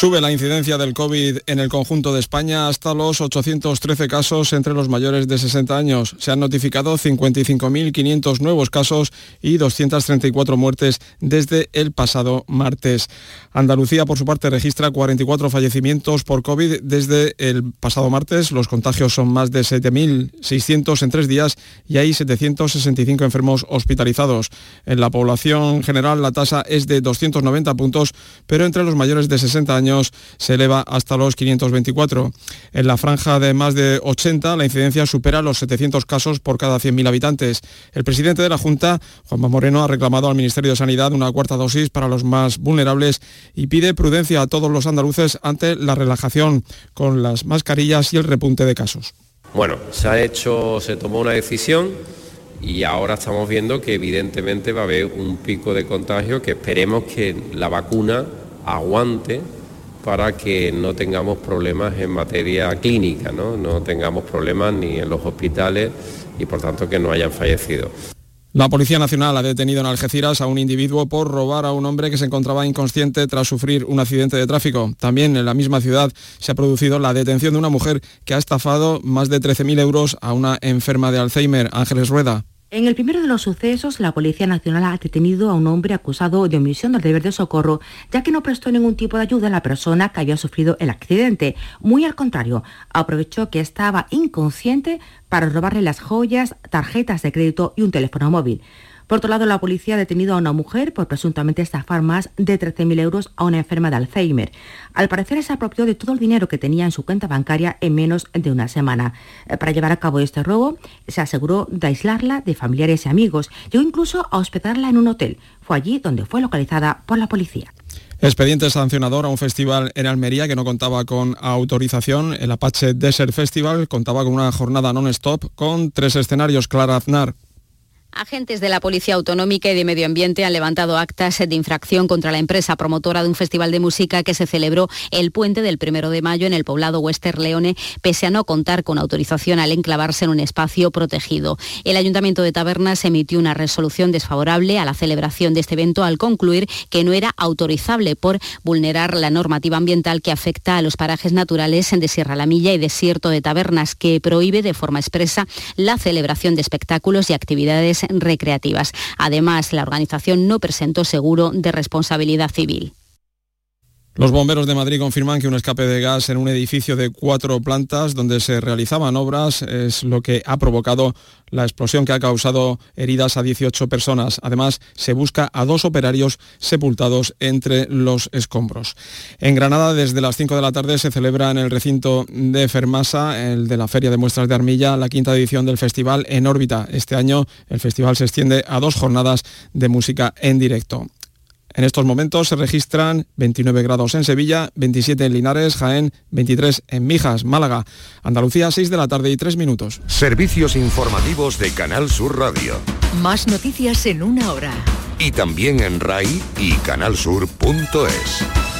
Sube la incidencia del COVID en el conjunto de España hasta los 813 casos entre los mayores de 60 años. Se han notificado 55.500 nuevos casos y 234 muertes desde el pasado martes. Andalucía, por su parte, registra 44 fallecimientos por COVID desde el pasado martes. Los contagios son más de 7.600 en tres días y hay 765 enfermos hospitalizados. En la población general la tasa es de 290 puntos, pero entre los mayores de 60 años se eleva hasta los 524. En la franja de más de 80 la incidencia supera los 700 casos por cada 100.000 habitantes. El presidente de la Junta, Juanma Moreno, ha reclamado al Ministerio de Sanidad una cuarta dosis para los más vulnerables y pide prudencia a todos los andaluces ante la relajación con las mascarillas y el repunte de casos. Bueno, se ha hecho, se tomó una decisión y ahora estamos viendo que evidentemente va a haber un pico de contagio que esperemos que la vacuna aguante para que no tengamos problemas en materia clínica, ¿no? no tengamos problemas ni en los hospitales y por tanto que no hayan fallecido. La Policía Nacional ha detenido en Algeciras a un individuo por robar a un hombre que se encontraba inconsciente tras sufrir un accidente de tráfico. También en la misma ciudad se ha producido la detención de una mujer que ha estafado más de 13.000 euros a una enferma de Alzheimer, Ángeles Rueda. En el primero de los sucesos, la Policía Nacional ha detenido a un hombre acusado de omisión del deber de socorro, ya que no prestó ningún tipo de ayuda a la persona que había sufrido el accidente. Muy al contrario, aprovechó que estaba inconsciente para robarle las joyas, tarjetas de crédito y un teléfono móvil. Por otro lado, la policía ha detenido a una mujer por presuntamente estafar más de 13.000 euros a una enferma de Alzheimer. Al parecer se apropió de todo el dinero que tenía en su cuenta bancaria en menos de una semana. Eh, para llevar a cabo este robo, se aseguró de aislarla de familiares y amigos. Llegó incluso a hospedarla en un hotel. Fue allí donde fue localizada por la policía. Expediente sancionador a un festival en Almería que no contaba con autorización. El Apache Desert Festival contaba con una jornada non-stop con tres escenarios. Clara Aznar. Agentes de la Policía Autonómica y de Medio Ambiente han levantado actas de infracción contra la empresa promotora de un festival de música que se celebró el puente del primero de mayo en el poblado Westerleone, pese a no contar con autorización al enclavarse en un espacio protegido. El Ayuntamiento de Tabernas emitió una resolución desfavorable a la celebración de este evento al concluir que no era autorizable por vulnerar la normativa ambiental que afecta a los parajes naturales de Sierra La Milla y Desierto de Tabernas, que prohíbe de forma expresa la celebración de espectáculos y actividades recreativas. Además, la organización no presentó seguro de responsabilidad civil. Los bomberos de Madrid confirman que un escape de gas en un edificio de cuatro plantas donde se realizaban obras es lo que ha provocado la explosión que ha causado heridas a 18 personas. Además, se busca a dos operarios sepultados entre los escombros. En Granada, desde las 5 de la tarde, se celebra en el recinto de Fermasa, el de la Feria de Muestras de Armilla, la quinta edición del festival En órbita. Este año el festival se extiende a dos jornadas de música en directo. En estos momentos se registran 29 grados en Sevilla, 27 en Linares, Jaén, 23 en Mijas, Málaga, Andalucía 6 de la tarde y 3 minutos. Servicios informativos de Canal Sur Radio. Más noticias en una hora. Y también en RAI y canalsur.es.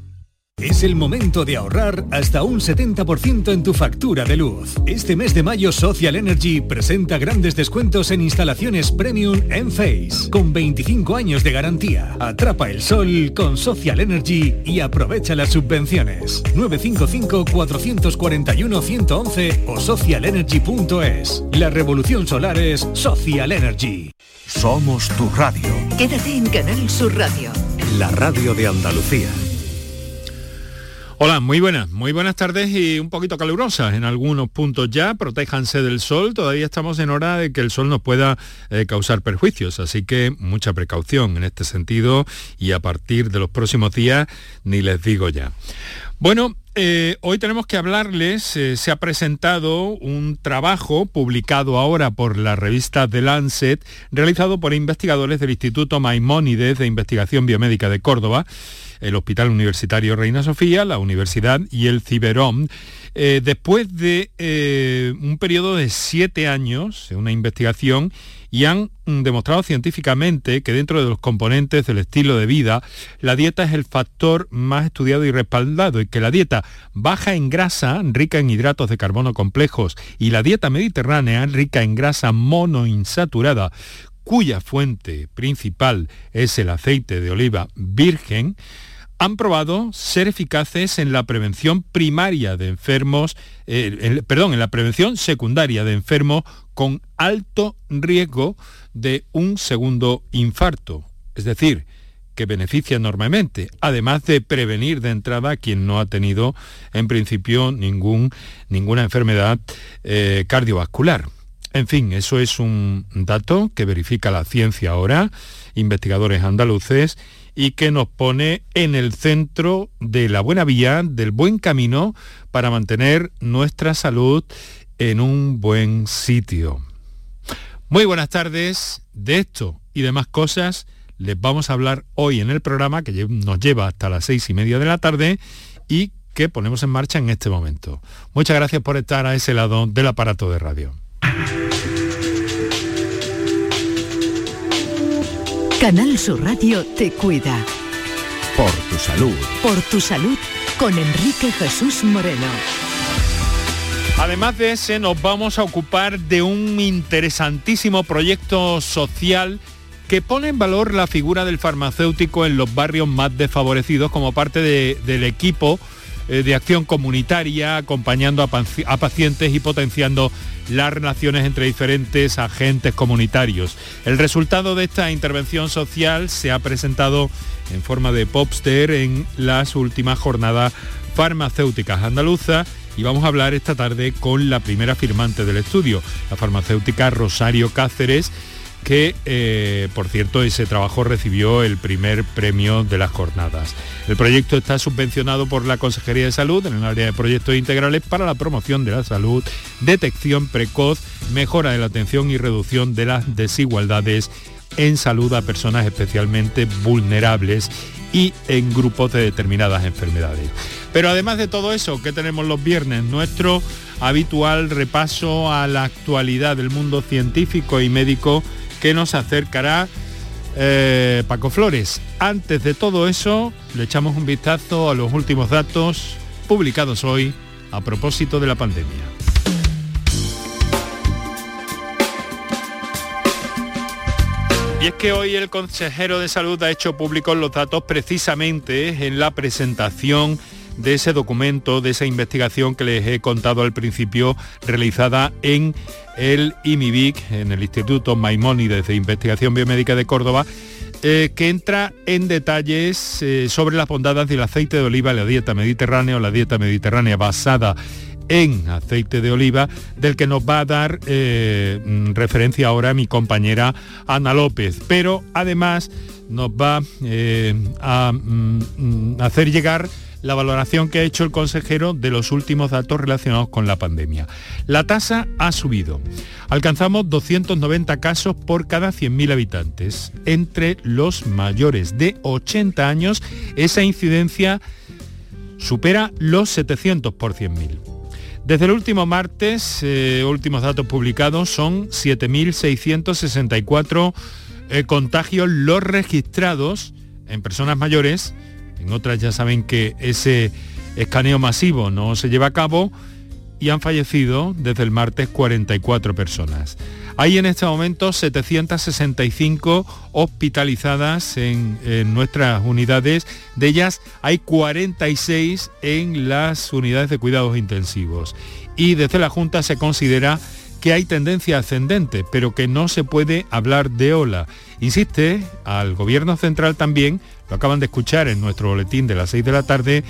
Es el momento de ahorrar hasta un 70% en tu factura de luz. Este mes de mayo Social Energy presenta grandes descuentos en instalaciones premium en Face, con 25 años de garantía. Atrapa el sol con Social Energy y aprovecha las subvenciones. 955-441-111 o socialenergy.es. La revolución solar es Social Energy. Somos tu radio. Quédate en Canal Sur Radio. La radio de Andalucía. Hola, muy buenas, muy buenas tardes y un poquito calurosas en algunos puntos ya. Protéjanse del sol, todavía estamos en hora de que el sol nos pueda eh, causar perjuicios, así que mucha precaución en este sentido y a partir de los próximos días ni les digo ya. Bueno, eh, hoy tenemos que hablarles, eh, se ha presentado un trabajo publicado ahora por la revista The Lancet, realizado por investigadores del Instituto Maimónides de Investigación Biomédica de Córdoba, el Hospital Universitario Reina Sofía, la Universidad y el Ciberón. Eh, después de eh, un periodo de siete años, una investigación, y han demostrado científicamente que dentro de los componentes del estilo de vida, la dieta es el factor más estudiado y respaldado y que la dieta baja en grasa, rica en hidratos de carbono complejos, y la dieta mediterránea, rica en grasa monoinsaturada, cuya fuente principal es el aceite de oliva virgen, han probado ser eficaces en la prevención primaria de enfermos, eh, perdón, en la prevención secundaria de enfermos con alto riesgo de un segundo infarto. Es decir, que beneficia enormemente, además de prevenir de entrada a quien no ha tenido en principio ningún, ninguna enfermedad eh, cardiovascular. En fin, eso es un dato que verifica la ciencia ahora, investigadores andaluces, y que nos pone en el centro de la buena vía, del buen camino para mantener nuestra salud en un buen sitio. Muy buenas tardes. De esto y demás cosas les vamos a hablar hoy en el programa que nos lleva hasta las seis y media de la tarde y que ponemos en marcha en este momento. Muchas gracias por estar a ese lado del aparato de radio. Canal Sur Radio te cuida. Por tu salud. Por tu salud con Enrique Jesús Moreno. Además de ese, nos vamos a ocupar de un interesantísimo proyecto social que pone en valor la figura del farmacéutico en los barrios más desfavorecidos como parte del equipo de acción comunitaria, acompañando a, pacientes y potenciando las relaciones entre diferentes agentes comunitarios. El resultado de esta intervención social se ha presentado en forma de popster en las últimas jornadas farmacéuticas andaluzas y vamos a hablar esta tarde con la primera firmante del estudio, la farmacéutica Rosario Cáceres, que eh, por cierto ese trabajo recibió el primer premio de las jornadas. El proyecto está subvencionado por la Consejería de Salud en el área de proyectos integrales para la promoción de la salud, detección precoz, mejora de la atención y reducción de las desigualdades en salud a personas especialmente vulnerables y en grupos de determinadas enfermedades. Pero además de todo eso, ¿qué tenemos los viernes? Nuestro habitual repaso a la actualidad del mundo científico y médico que nos acercará eh, Paco Flores. Antes de todo eso, le echamos un vistazo a los últimos datos publicados hoy a propósito de la pandemia. Y es que hoy el consejero de salud ha hecho públicos los datos precisamente en la presentación de ese documento, de esa investigación que les he contado al principio, realizada en el IMIBIC, en el Instituto Maimónides de Investigación Biomédica de Córdoba, eh, que entra en detalles eh, sobre las bondades del aceite de oliva, la dieta mediterránea o la dieta mediterránea basada en aceite de oliva, del que nos va a dar eh, mm, referencia ahora mi compañera Ana López. Pero además nos va a mm, mm, hacer llegar la valoración que ha hecho el consejero de los últimos datos relacionados con la pandemia. La tasa ha subido. Alcanzamos 290 casos por cada 100.000 habitantes. Entre los mayores de 80 años, esa incidencia supera los 700 por 100.000. Desde el último martes, eh, últimos datos publicados, son 7.664 eh, contagios los registrados en personas mayores en otras ya saben que ese escaneo masivo no se lleva a cabo y han fallecido desde el martes 44 personas. Hay en este momento 765 hospitalizadas en, en, nuestras unidades, de ellas hay 46 en las unidades de cuidados intensivos. Y desde la Junta se considera que hay tendencia ascendente, pero que no se puede hablar de ola. Insiste al Gobierno Central también lo acaban de escuchar en nuestro boletín de las 6 de la tarde,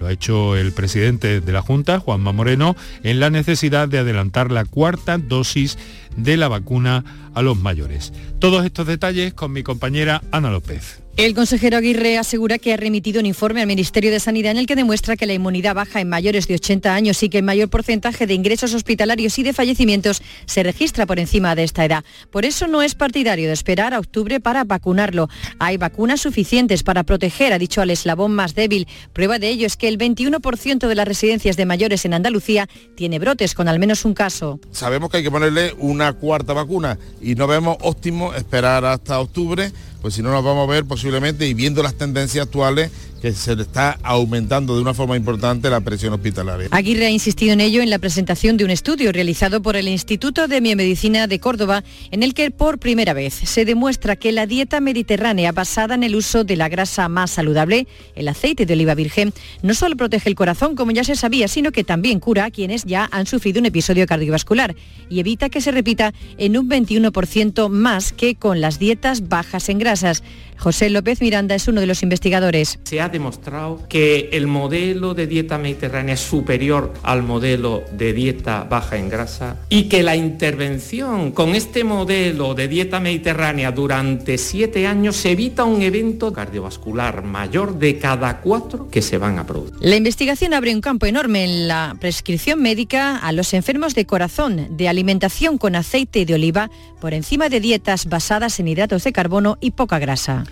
lo ha hecho el presidente de la Junta, Juanma Moreno, en la necesidad de adelantar la cuarta dosis de la vacuna a los mayores. Todos estos detalles con mi compañera Ana López. El consejero Aguirre asegura que ha remitido un informe al Ministerio de Sanidad en el que demuestra que la inmunidad baja en mayores de 80 años y que el mayor porcentaje de ingresos hospitalarios y de fallecimientos se registra por encima de esta edad. Por eso no es partidario de esperar a octubre para vacunarlo. Hay vacunas suficientes para proteger, ha dicho al eslabón más débil. Prueba de ello es que el 21% de las residencias de mayores en Andalucía tiene brotes con al menos un caso. Sabemos que hay que ponerle una cuarta vacuna y no vemos óptimo esperar hasta octubre pues si no nos vamos a ver posiblemente y viendo las tendencias actuales que se le está aumentando de una forma importante la presión hospitalaria. Aguirre ha insistido en ello en la presentación de un estudio realizado por el Instituto de Biomedicina de Córdoba, en el que por primera vez se demuestra que la dieta mediterránea basada en el uso de la grasa más saludable, el aceite de oliva virgen, no solo protege el corazón, como ya se sabía, sino que también cura a quienes ya han sufrido un episodio cardiovascular y evita que se repita en un 21% más que con las dietas bajas en grasas. José López Miranda es uno de los investigadores. Se ha demostrado que el modelo de dieta mediterránea es superior al modelo de dieta baja en grasa y que la intervención con este modelo de dieta mediterránea durante siete años evita un evento cardiovascular mayor de cada cuatro que se van a producir. La investigación abre un campo enorme en la prescripción médica a los enfermos de corazón, de alimentación con aceite de oliva por encima de dietas basadas en hidratos de carbono y poca grasa.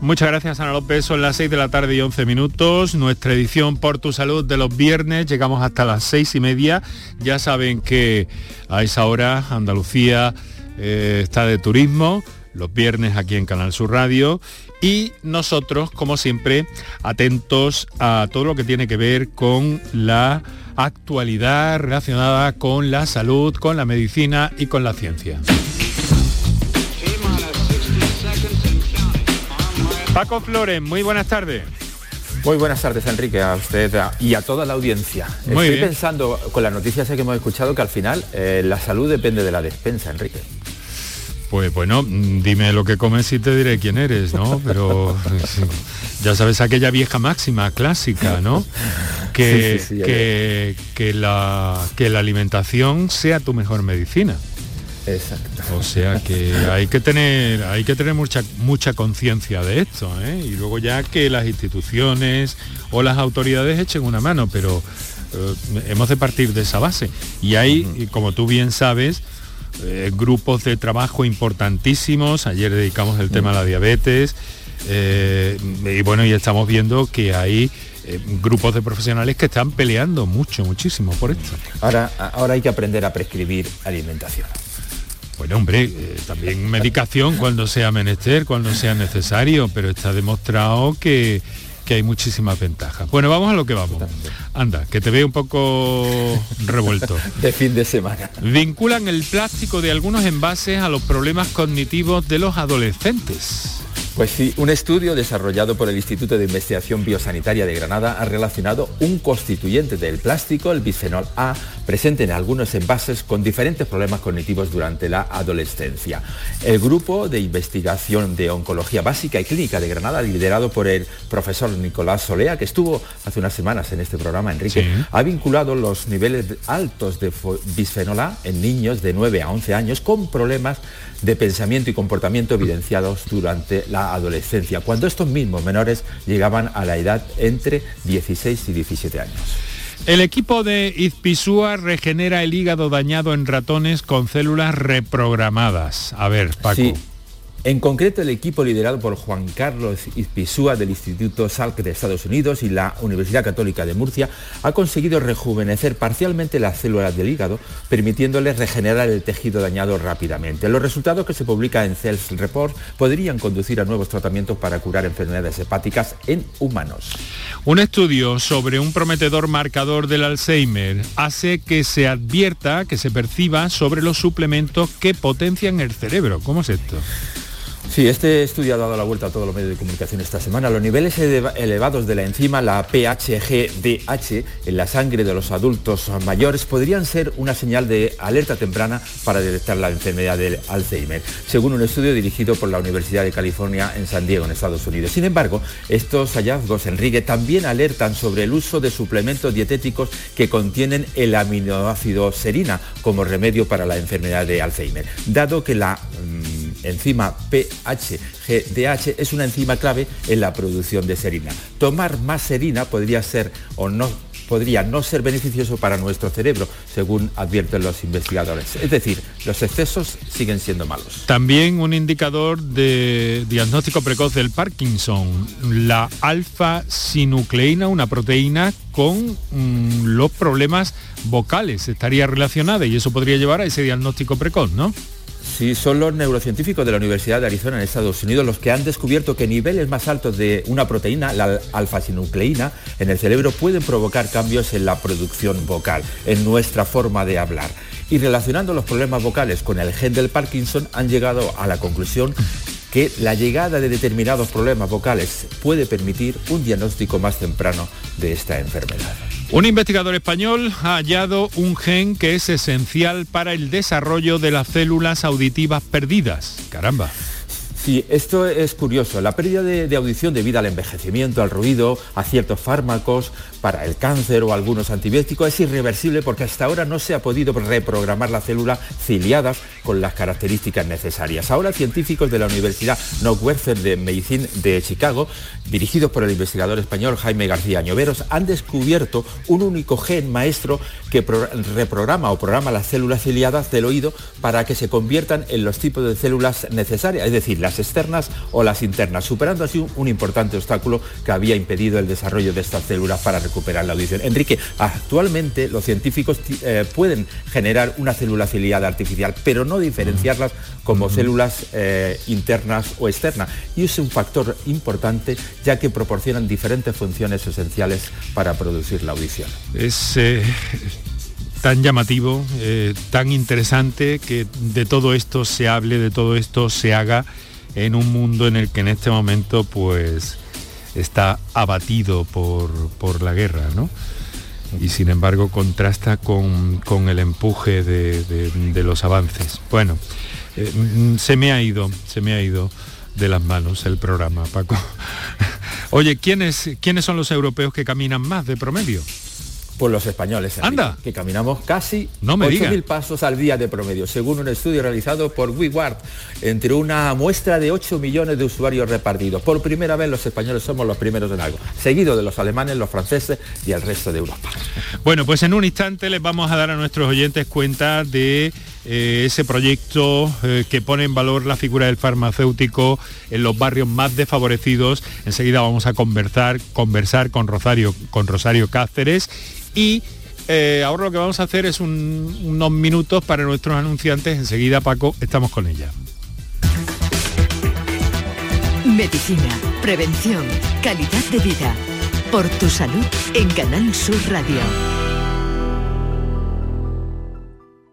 Muchas gracias Ana López, son las 6 de la tarde y 11 minutos, nuestra edición por tu salud de los viernes, llegamos hasta las 6 y media, ya saben que a esa hora Andalucía eh, está de turismo, los viernes aquí en Canal Sur Radio. Y nosotros, como siempre, atentos a todo lo que tiene que ver con la actualidad relacionada con la salud, con la medicina y con la ciencia. Paco Flores, muy buenas tardes. Muy buenas tardes, Enrique, a usted y a toda la audiencia. Muy Estoy bien. pensando, con las noticias que hemos escuchado, que al final eh, la salud depende de la despensa, Enrique. Pues bueno, mm, dime lo que comes y te diré quién eres, ¿no? Pero ya sabes aquella vieja máxima clásica, ¿no? Que, Sí, sí, sí, ya que, que la, que la alimentación sea tu mejor medicina. Exacto. O sea que hay que tener, hay que tener mucha, mucha conciencia de esto, ¿eh? Y luego ya que las instituciones o las autoridades echen una mano, pero eh, hemos de partir de esa base. Y hay, como tú bien sabes, eh, grupos de trabajo importantísimos. Ayer dedicamos el tema a la diabetes. eh, y bueno, y estamos viendo que hay grupos de profesionales que están peleando mucho, muchísimo por esto. Ahora, ahora hay que aprender a prescribir alimentación. Bueno, hombre, eh, también medicación cuando sea menester, cuando sea necesario, pero está demostrado que, que hay muchísimas ventajas. Bueno, vamos a lo que vamos. Anda, que te veo un poco revuelto. De fin de semana. Vinculan el plástico de algunos envases a los problemas cognitivos de los adolescentes. Pues sí, un estudio desarrollado por el Instituto de Investigación Biosanitaria de Granada ha relacionado un constituyente del plástico, el bisfenol A, presente en algunos envases con diferentes problemas cognitivos durante la adolescencia. El grupo de investigación de oncología básica y clínica de Granada, liderado por el profesor Nicolás Solea, que estuvo hace unas semanas en este programa, Enrique, Sí. ha vinculado los niveles altos de bisfenol A en niños de 9 a 11 años con problemas de pensamiento y comportamiento evidenciados durante la adolescencia, cuando estos mismos menores llegaban a la edad entre 16 y 17 años. El equipo de Izpisúa regenera el hígado dañado en ratones con células reprogramadas. A ver, Paco. Sí. En concreto, el equipo liderado por Juan Carlos Izpisúa del Instituto Salk de Estados Unidos y la Universidad Católica de Murcia ha conseguido rejuvenecer parcialmente las células del hígado, permitiéndoles regenerar el tejido dañado rápidamente. Los resultados que se publican en Cells Report podrían conducir a nuevos tratamientos para curar enfermedades hepáticas en humanos. Un estudio sobre un prometedor marcador del Alzheimer hace que se advierta, que se perciba sobre los suplementos que potencian el cerebro. ¿Cómo es esto? Sí, este estudio ha dado la vuelta a todos los medios de comunicación esta semana. Los niveles elevados de la enzima, la PHGDH, en la sangre de los adultos mayores podrían ser una señal de alerta temprana para detectar la enfermedad del Alzheimer, según un estudio dirigido por la Universidad de California en San Diego, en Estados Unidos. Sin embargo, estos hallazgos, Enrique, también alertan sobre el uso de suplementos dietéticos que contienen el aminoácido serina como remedio para la enfermedad de Alzheimer, dado que la mm, enzima PHGDH es una enzima clave en la producción de serina. Tomar más serina podría ser o no podría no ser beneficioso para nuestro cerebro, según advierten los investigadores. Es decir, los excesos siguen siendo malos. También un indicador de diagnóstico precoz del Parkinson, la alfa-sinucleína, una proteína con mm, los problemas vocales, estaría relacionada y eso podría llevar a ese diagnóstico precoz, ¿no? Sí, son los neurocientíficos de la Universidad de Arizona en Estados Unidos los que han descubierto que niveles más altos de una proteína, la alfa-sinucleína, en el cerebro pueden provocar cambios en la producción vocal, en nuestra forma de hablar. Y relacionando los problemas vocales con el gen del Parkinson han llegado a la conclusión que la llegada de determinados problemas vocales puede permitir un diagnóstico más temprano de esta enfermedad. Un investigador español ha hallado un gen que es esencial para el desarrollo de las células auditivas perdidas. Caramba. Sí, esto es curioso. La pérdida de, audición debido al envejecimiento, al ruido, a ciertos fármacos para el cáncer o algunos antibióticos es irreversible porque hasta ahora no se ha podido reprogramar las células ciliadas con las características necesarias. Ahora científicos de la Universidad Northwestern de Medicine de Chicago, dirigidos por el investigador español Jaime García Ñoveros, han descubierto un único gen maestro que reprograma o programa las células ciliadas del oído para que se conviertan en los tipos de células necesarias, es decir, externas o las internas, superando así un, importante obstáculo que había impedido el desarrollo de estas células para recuperar la audición. Enrique, actualmente los científicos eh, pueden generar una célula ciliada artificial, pero no diferenciarlas como células eh, internas o externas. Y es un factor importante ya que proporcionan diferentes funciones esenciales para producir la audición. Es eh, tan llamativo, tan interesante que de todo esto se hable, de todo esto se haga en un mundo en el que en este momento pues está abatido por, la guerra, ¿no? Y sin embargo contrasta con, el empuje de, los avances. Bueno, eh, mm, se me ha ido, se me ha ido de las manos el programa, Paco. Oye, ¿quiénes, ¿quiénes son los europeos que caminan más de promedio? Pues los españoles, Anda. que caminamos casi no 8.000 pasos al día de promedio, según un estudio realizado por WeWard, entre una muestra de 8 millones de usuarios repartidos. Por primera vez los españoles somos los primeros en algo, seguido de los alemanes, los franceses y el resto de Europa. Bueno, pues en un instante les vamos a dar a nuestros oyentes cuenta de eh, ese proyecto eh, que pone en valor la figura del farmacéutico en los barrios más desfavorecidos. Enseguida vamos a conversar, conversar con Rosario, con Rosario Cáceres y eh, ahora lo que vamos a hacer es unos minutos para nuestros anunciantes. Enseguida, Paco, estamos con ella. Medicina, prevención, calidad de vida. Por tu salud en Canal Sur Radio.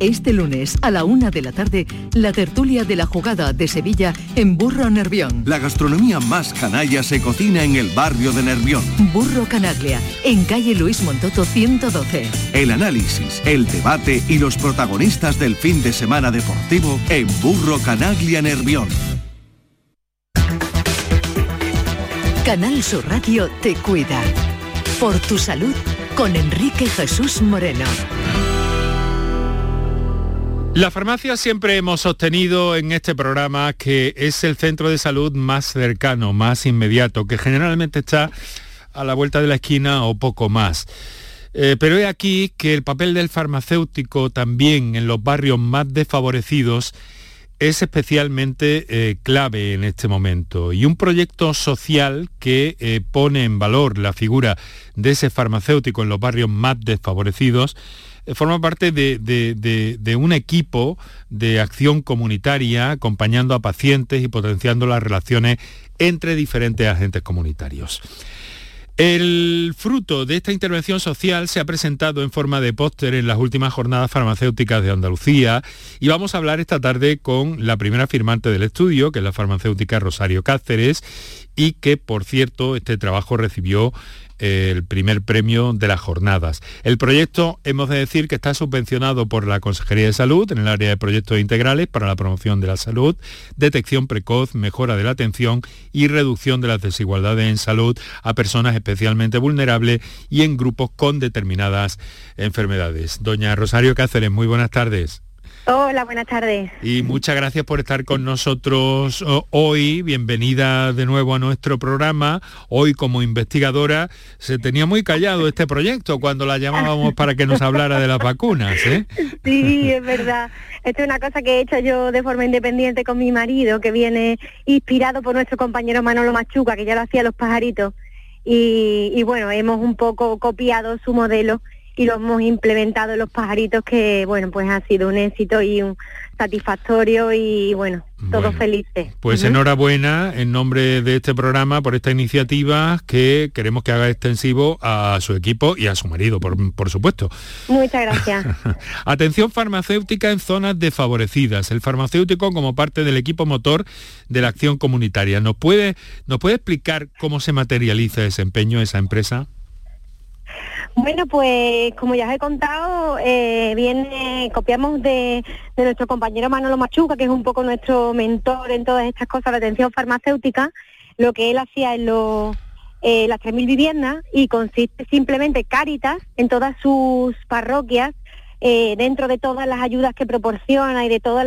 Este lunes a la una de la tarde, la tertulia de la jugada de Sevilla en Burro Nervión. La gastronomía más canalla se cocina en el barrio de Nervión. Burro Canaglia, en calle Luis Montoto 112. El análisis, el debate y los protagonistas del fin de semana deportivo en Burro Canaglia Nervión. Canal Sur Radio te cuida. Por tu salud con Enrique Jesús Moreno. La farmacia siempre hemos sostenido en este programa que es el centro de salud más cercano, más inmediato, que generalmente está a la vuelta de la esquina o poco más. Eh, pero he aquí que el papel del farmacéutico también en los barrios más desfavorecidos es especialmente eh, clave en este momento y un proyecto social que eh, pone en valor la figura de ese farmacéutico en los barrios más desfavorecidos forma parte de, un equipo de acción comunitaria acompañando a pacientes y potenciando las relaciones entre diferentes agentes comunitarios. El fruto de esta intervención social se ha presentado en forma de póster en las últimas jornadas farmacéuticas de Andalucía y vamos a hablar esta tarde con la primera firmante del estudio, que es la farmacéutica Rosario Cáceres, y que, por cierto, este trabajo recibió el primer premio de las jornadas. El proyecto, hemos de decir que está subvencionado por la Consejería de Salud en el área de proyectos integrales para la promoción de la salud, detección precoz, mejora de la atención y reducción de las desigualdades en salud a personas especialmente vulnerables y en grupos con determinadas enfermedades. Doña Rosario Cáceres, muy buenas tardes. Hola, buenas tardes. Y muchas gracias por estar con nosotros hoy. Bienvenida de nuevo a nuestro programa. Hoy como investigadora se tenía muy callado este proyecto cuando la llamábamos para que nos hablara de las vacunas. ¿eh? Sí, es verdad. Esto es una cosa que he hecho yo de forma independiente con mi marido, que viene inspirado por nuestro compañero Manolo Machuca, que ya lo hacía los pajaritos. Y, y bueno, hemos un poco copiado su modelo y lo hemos implementado en los pajaritos que, bueno, pues ha sido un éxito y un satisfactorio y bueno, todos felices. Pues enhorabuena en nombre de este programa por esta iniciativa que queremos que haga extensivo a su equipo y a su marido, por, por supuesto. Muchas gracias. Atención farmacéutica en zonas desfavorecidas. El farmacéutico como parte del equipo motor de la acción comunitaria. ¿Nos puede, ¿nos puede explicar cómo se materializa ese empeño, esa empresa? Bueno, pues como ya os he contado, eh, viene, copiamos de, nuestro compañero Manolo Machuca, que es un poco nuestro mentor en todas estas cosas de atención farmacéutica, lo que él hacía en los, eh, las 3.000 viviendas y consiste simplemente Cáritas en todas sus parroquias, eh, dentro de todas las ayudas que proporciona y de todos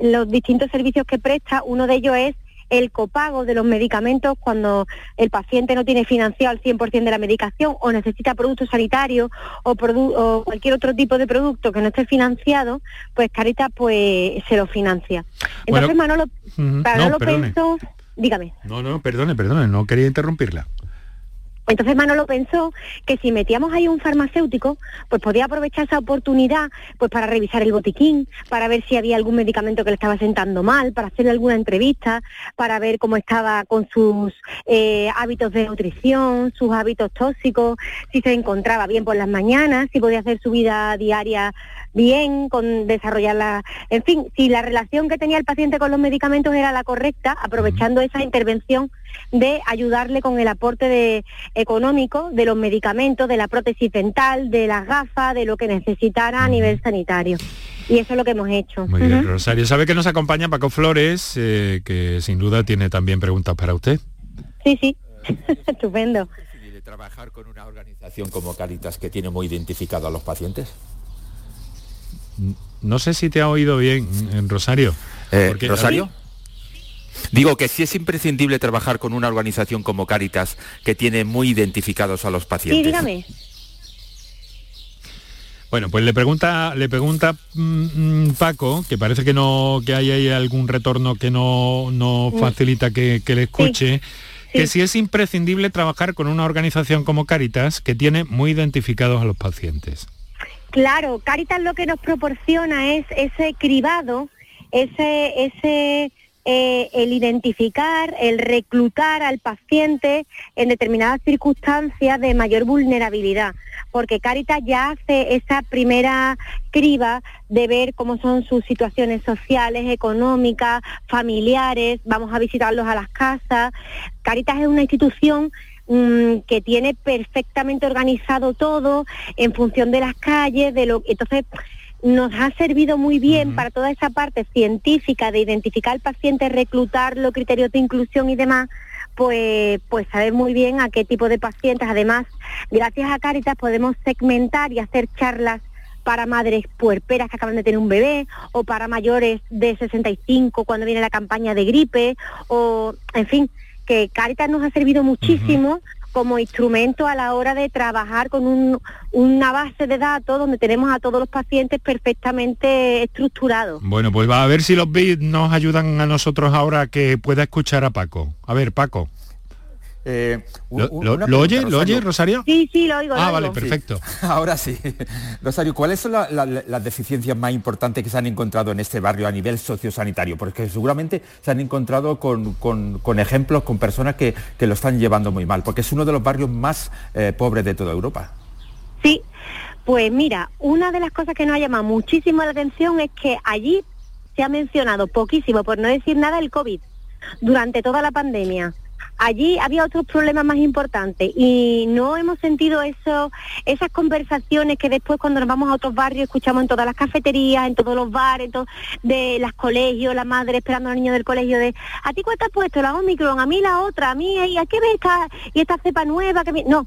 los distintos servicios que presta, uno de ellos es el copago de los medicamentos cuando el paciente no tiene financiado al 100% de la medicación o necesita productos sanitarios o, cualquier otro tipo de producto que no esté financiado, pues Caritas pues se lo financia. Entonces Manolo, Manolo pensó, dígame. No, no, perdone, perdone, no quería interrumpirla. Entonces Manolo pensó que si metíamos ahí un farmacéutico, pues podía aprovechar esa oportunidad pues para revisar el botiquín, para ver si había algún medicamento que le estaba sentando mal, para hacerle alguna entrevista, para ver cómo estaba con sus eh, hábitos de nutrición, sus hábitos tóxicos, si se encontraba bien por las mañanas, si podía hacer su vida diaria bien, con desarrollarla, en fin, si la relación que tenía el paciente con los medicamentos era la correcta, aprovechando esa intervención de ayudarle con el aporte de, económico de los medicamentos, de la prótesis dental, de las gafas, de lo que necesitara a nivel sanitario. Y eso es lo que hemos hecho. Muy bien, Rosario. ¿Sabe que nos acompaña Paco Flores, eh, que sin duda tiene también preguntas para usted? Sí, sí. Estupendo. ¿Es trabajar con una organización como Caritas que tiene muy identificado a los pacientes? No sé si te ha oído bien, Rosario. Eh, ¿Rosario? Digo que sí es imprescindible trabajar con una organización como Caritas que tiene muy identificados a los pacientes. Sí, dígame. Bueno, pues le pregunta, le pregunta mm, mm, Paco, que parece que no, que hay, algún retorno que no, mm. facilita que, le escuche, que si es imprescindible trabajar con una organización como Caritas que tiene muy identificados a los pacientes. Claro, Caritas lo que nos proporciona es ese cribado, ese, ese eh, el identificar, el reclutar al paciente en determinadas circunstancias de mayor vulnerabilidad, porque Caritas ya hace esa primera criba de ver cómo son sus situaciones sociales, económicas, familiares, vamos a visitarlos a las casas. Caritas es una institución mm, que tiene perfectamente organizado todo en función de las calles, de lo entonces nos ha servido muy bien para toda esa parte científica de identificar al paciente, reclutar los criterios de inclusión y demás, pues, pues saber muy bien a qué tipo de pacientes. Además, gracias a Caritas podemos segmentar y hacer charlas para madres puerperas que acaban de tener un bebé, o para mayores de 65 cuando viene la campaña de gripe, o en fin, que Caritas nos ha servido muchísimo como instrumento a la hora de trabajar con un- una base de datos donde tenemos a todos los pacientes perfectamente estructurados. Bueno, pues va a ver si los bits nos ayudan a nosotros ahora que pueda escuchar a Paco. A ver, Paco. Eh, un- ¿Lo, lo- oye? pregunta, ¿Lo oye, Rosario? Sí, sí, lo oigo. Ah, lo vale, oigo. perfecto. Ahora sí. Rosario, ¿cuáles son la- la- las deficiencias más importantes que se han encontrado en este barrio a nivel sociosanitario? Porque seguramente se han encontrado con, con- con ejemplos, con personas que, que lo están llevando muy mal, porque es uno de los barrios más eh, pobres de toda Europa. Sí, pues mira, una de las cosas que nos ha llamado muchísimo la atención es que allí se ha mencionado poquísimo, por no decir nada, el COVID durante toda la pandemia. Allí había otros problemas más importantes y no hemos sentido eso, esas conversaciones que después cuando nos vamos a otros barrios escuchamos en todas las cafeterías, en todos los bares, en de los colegios, la madre esperando a los niños del colegio de ¿a ti cuál te has puesto? La Omicron, a mí la otra, a mí ¿y a qué ves esta, y esta cepa nueva? que vi-?". No,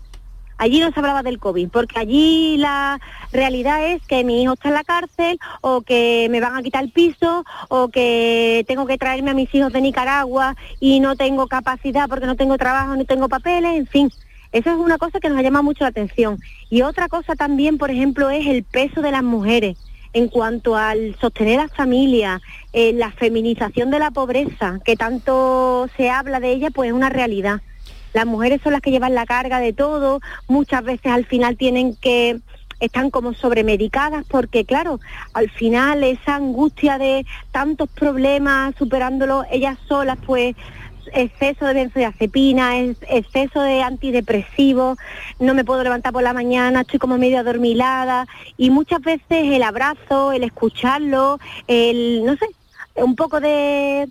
Allí no se hablaba del COVID, porque allí la realidad es que mi hijo está en la cárcel o que me van a quitar el piso o que tengo que traerme a mis hijos de Nicaragua y no tengo capacidad porque no tengo trabajo, no tengo papeles, en fin. Eso es una cosa que nos ha llamado mucho la atención. Y otra cosa también, por ejemplo, es el peso de las mujeres en cuanto al sostener a familia, eh, la feminización de la pobreza, que tanto se habla de ella, pues es una realidad. Las mujeres son las que llevan la carga de todo, muchas veces al final tienen que están como sobremedicadas porque claro, al final esa angustia de tantos problemas superándolos ellas solas, pues exceso de benzodiazepina, es- exceso de antidepresivos, no me puedo levantar por la mañana, estoy como medio adormilada y muchas veces el abrazo, el escucharlo, el no sé, un poco de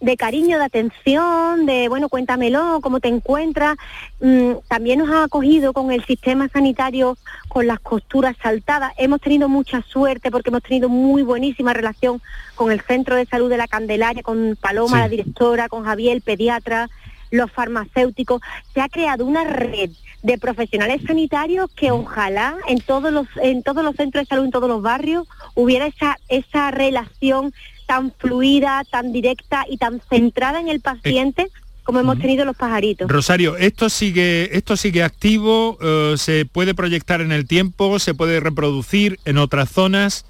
de cariño, de atención, de bueno, cuéntamelo, cómo te encuentras. Mm, también nos ha acogido con el sistema sanitario con las costuras saltadas. Hemos tenido mucha suerte porque hemos tenido muy buenísima relación con el Centro de Salud de la Candelaria, con Paloma, Sí. la directora, con Javier, el pediatra, los farmacéuticos. Se ha creado una red de profesionales sanitarios que ojalá en todos los en todos los centros de salud en todos los barrios hubiera esa esa relación tan fluida, tan directa y tan centrada en el paciente como hemos tenido los pajaritos. Rosario, esto sigue, esto sigue activo, eh, se puede proyectar en el tiempo, se puede reproducir en otras zonas.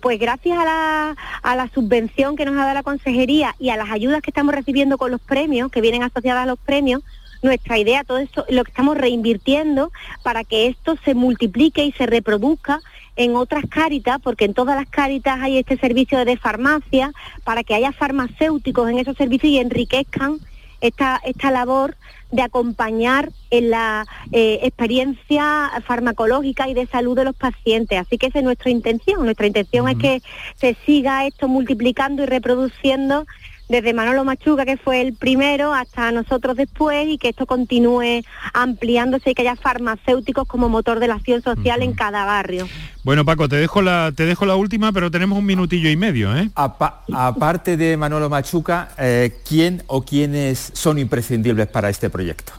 Pues gracias a la, a la subvención que nos ha dado la consejería y a las ayudas que estamos recibiendo con los premios, que vienen asociadas a los premios, nuestra idea, todo esto, lo que estamos reinvirtiendo para que esto se multiplique y se reproduzca en otras cáritas, porque en todas las cáritas hay este servicio de farmacia, para que haya farmacéuticos en esos servicios y enriquezcan esta, esta labor de acompañar en la eh, experiencia farmacológica y de salud de los pacientes. Así que esa es nuestra intención. Nuestra intención es que se siga esto multiplicando y reproduciendo desde Manolo Machuca, que fue el primero, hasta nosotros después, y que esto continúe ampliándose y que haya farmacéuticos como motor de la acción social en cada barrio. Bueno, Paco, te dejo la, te dejo la última, pero tenemos un minutillo y medio, ¿eh? Apa- aparte de Manolo Machuca, eh, ¿quién o quiénes son imprescindibles para este proyecto?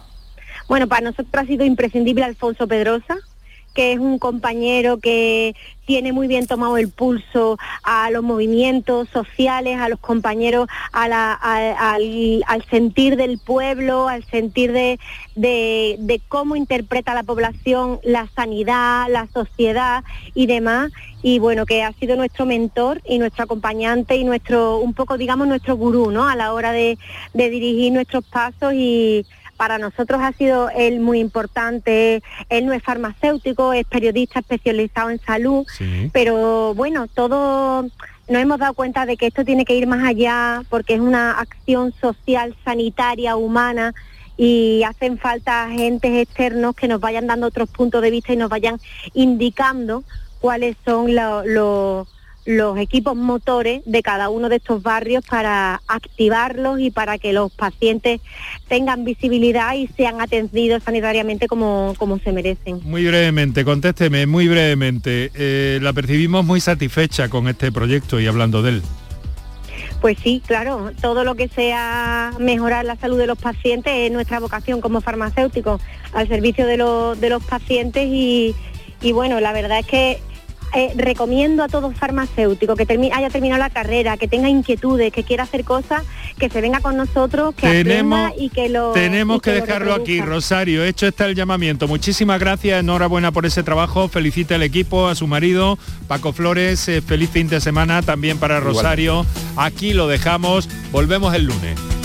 Bueno, para nosotros ha sido imprescindible Alfonso Pedrosa, que es un compañero que tiene muy bien tomado el pulso a los movimientos sociales, a los compañeros, al, sentir del pueblo, al sentir de, de- de cómo interpreta la población la sanidad, la sociedad y demás. Y bueno, que ha sido nuestro mentor y nuestro acompañante y nuestro, un poco, digamos, nuestro gurú, ¿no? A la hora de, de dirigir nuestros pasos y para nosotros ha sido él muy importante. Él no es farmacéutico, es periodista especializado en salud, pero bueno, todo nos hemos dado cuenta de que esto tiene que ir más allá porque es una acción social, sanitaria, humana y hacen falta agentes externos que nos vayan dando otros puntos de vista y nos vayan indicando cuáles son lo- lo- los equipos motores de cada uno de estos barrios para activarlos y para que los pacientes tengan visibilidad y sean atendidos sanitariamente como, como se merecen. Muy brevemente, contésteme, muy brevemente. Eh, la percibimos muy satisfecha con este proyecto y hablando de él. Pues sí, claro, todo lo que sea mejorar la salud de los pacientes es nuestra vocación como farmacéuticos al servicio de, los de los pacientes y, y bueno, la verdad es que eh, recomiendo a todo farmacéutico que haya terminado la carrera, que tenga inquietudes, que quiera hacer cosas, que se venga con nosotros, que tenemos, y que lo Tenemos que, dejarlo aquí, Rosario. Hecho está el llamamiento. Muchísimas gracias, enhorabuena por ese trabajo. Felicita al equipo, a su marido, Paco Flores. Eh, feliz fin de semana también para Rosario. Aquí lo dejamos. Volvemos el lunes.